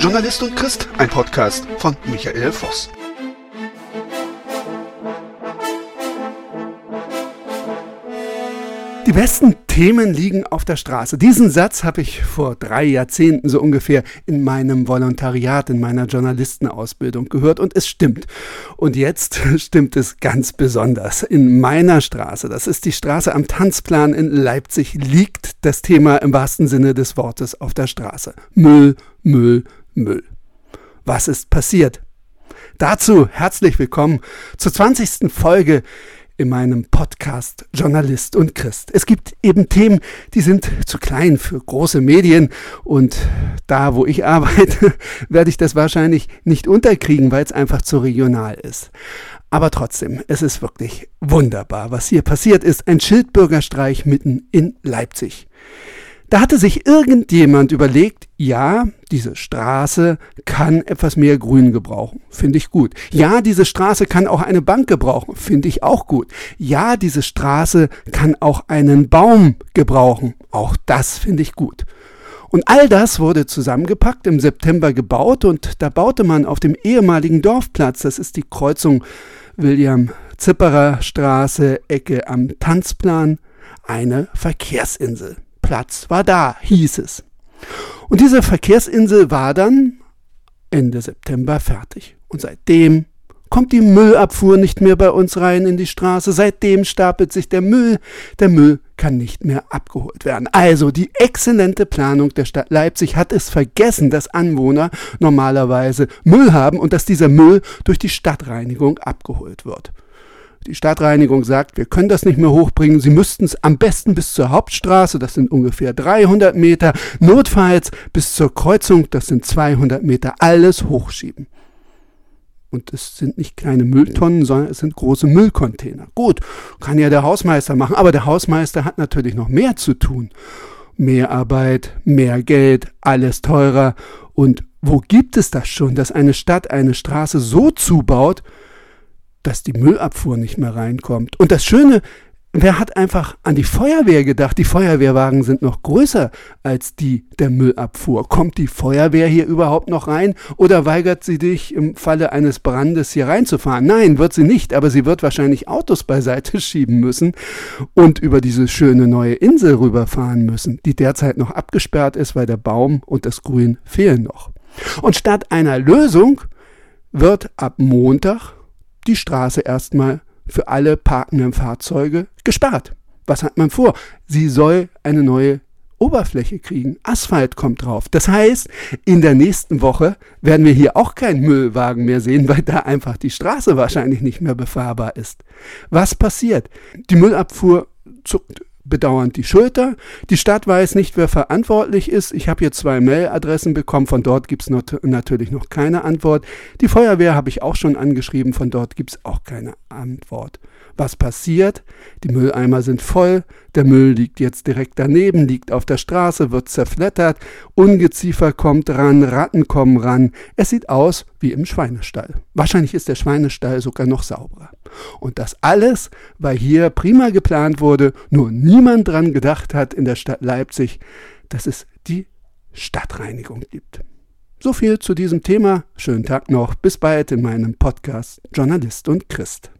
Journalist und Christ, ein Podcast von Michael Voss. Die besten Themen liegen auf der Straße. Diesen Satz habe ich vor drei Jahrzehnten so ungefähr in meinem Volontariat, in meiner Journalistenausbildung gehört und es stimmt. Und jetzt stimmt es ganz besonders. In meiner Straße, das ist die Straße am Tanzplan in Leipzig, liegt das Thema im wahrsten Sinne des Wortes auf der Straße. Müll, Müll, Müll. Was ist passiert? Dazu herzlich willkommen zur 20. Folge in meinem Podcast Journalist und Christ. Es gibt eben Themen, die sind zu klein für große Medien und da, wo ich arbeite, werde ich das wahrscheinlich nicht unterkriegen, weil es einfach zu regional ist. Aber trotzdem, es ist wirklich wunderbar, was hier passiert ist. Ein Schildbürgerstreich mitten in Leipzig. Da hatte sich irgendjemand überlegt, ja, diese Straße kann etwas mehr Grün gebrauchen. Finde ich gut. Ja, diese Straße kann auch eine Bank gebrauchen. Finde ich auch gut. Ja, diese Straße kann auch einen Baum gebrauchen. Auch das finde ich gut. Und all das wurde zusammengepackt, im September gebaut und da baute man auf dem ehemaligen Dorfplatz, das ist die Kreuzung William Zipperer Straße, Ecke am Tanzplan, eine Verkehrsinsel. Platz war da, hieß es. Und diese Verkehrsinsel war dann Ende September fertig. Und seitdem kommt die Müllabfuhr nicht mehr bei uns rein in die Straße. Seitdem stapelt sich der Müll. Der Müll kann nicht mehr abgeholt werden. Also die exzellente Planung der Stadt Leipzig hat es vergessen, dass Anwohner normalerweise Müll haben und dass dieser Müll durch die Stadtreinigung abgeholt wird. Die Stadtreinigung sagt, wir können das nicht mehr hochbringen. Sie müssten es am besten bis zur Hauptstraße, das sind ungefähr 300 Meter, notfalls bis zur Kreuzung, das sind 200 Meter, alles hochschieben. Und es sind nicht kleine Mülltonnen, sondern es sind große Müllcontainer. Gut, kann ja der Hausmeister machen, aber der Hausmeister hat natürlich noch mehr zu tun. Mehr Arbeit, mehr Geld, alles teurer. Und wo gibt es das schon, dass eine Stadt eine Straße so zubaut, dass die Müllabfuhr nicht mehr reinkommt. Und das Schöne, wer hat einfach an die Feuerwehr gedacht? Die Feuerwehrwagen sind noch größer als die der Müllabfuhr. Kommt die Feuerwehr hier überhaupt noch rein oder weigert sie dich im Falle eines Brandes hier reinzufahren? Nein, wird sie nicht, aber sie wird wahrscheinlich Autos beiseite schieben müssen und über diese schöne neue Insel rüberfahren müssen, die derzeit noch abgesperrt ist, weil der Baum und das Grün fehlen noch. Und statt einer Lösung wird ab Montag die Straße erstmal für alle parkenden Fahrzeuge gesperrt. Was hat man vor? Sie soll eine neue Oberfläche kriegen. Asphalt kommt drauf. Das heißt, in der nächsten Woche werden wir hier auch keinen Müllwagen mehr sehen, weil da einfach die Straße wahrscheinlich nicht mehr befahrbar ist. Was passiert? Die Müllabfuhr zuckt bedauernd die Schulter. Die Stadt weiß nicht, wer verantwortlich ist. Ich habe hier zwei Mailadressen bekommen, von dort gibt es natürlich noch keine Antwort. Die Feuerwehr habe ich auch schon angeschrieben, von dort gibt es auch keine Antwort. Was passiert? Die Mülleimer sind voll, der Müll liegt jetzt direkt daneben, liegt auf der Straße, wird zerflettert, Ungeziefer kommt ran, Ratten kommen ran. Es sieht aus wie im Schweinestall. Wahrscheinlich ist der Schweinestall sogar noch sauberer. Und das alles, weil hier prima geplant wurde, nur niemand dran gedacht hat in der Stadt Leipzig, dass es die Stadtreinigung gibt. So viel zu diesem Thema. Schönen Tag noch. Bis bald in meinem Podcast Journalist und Christ.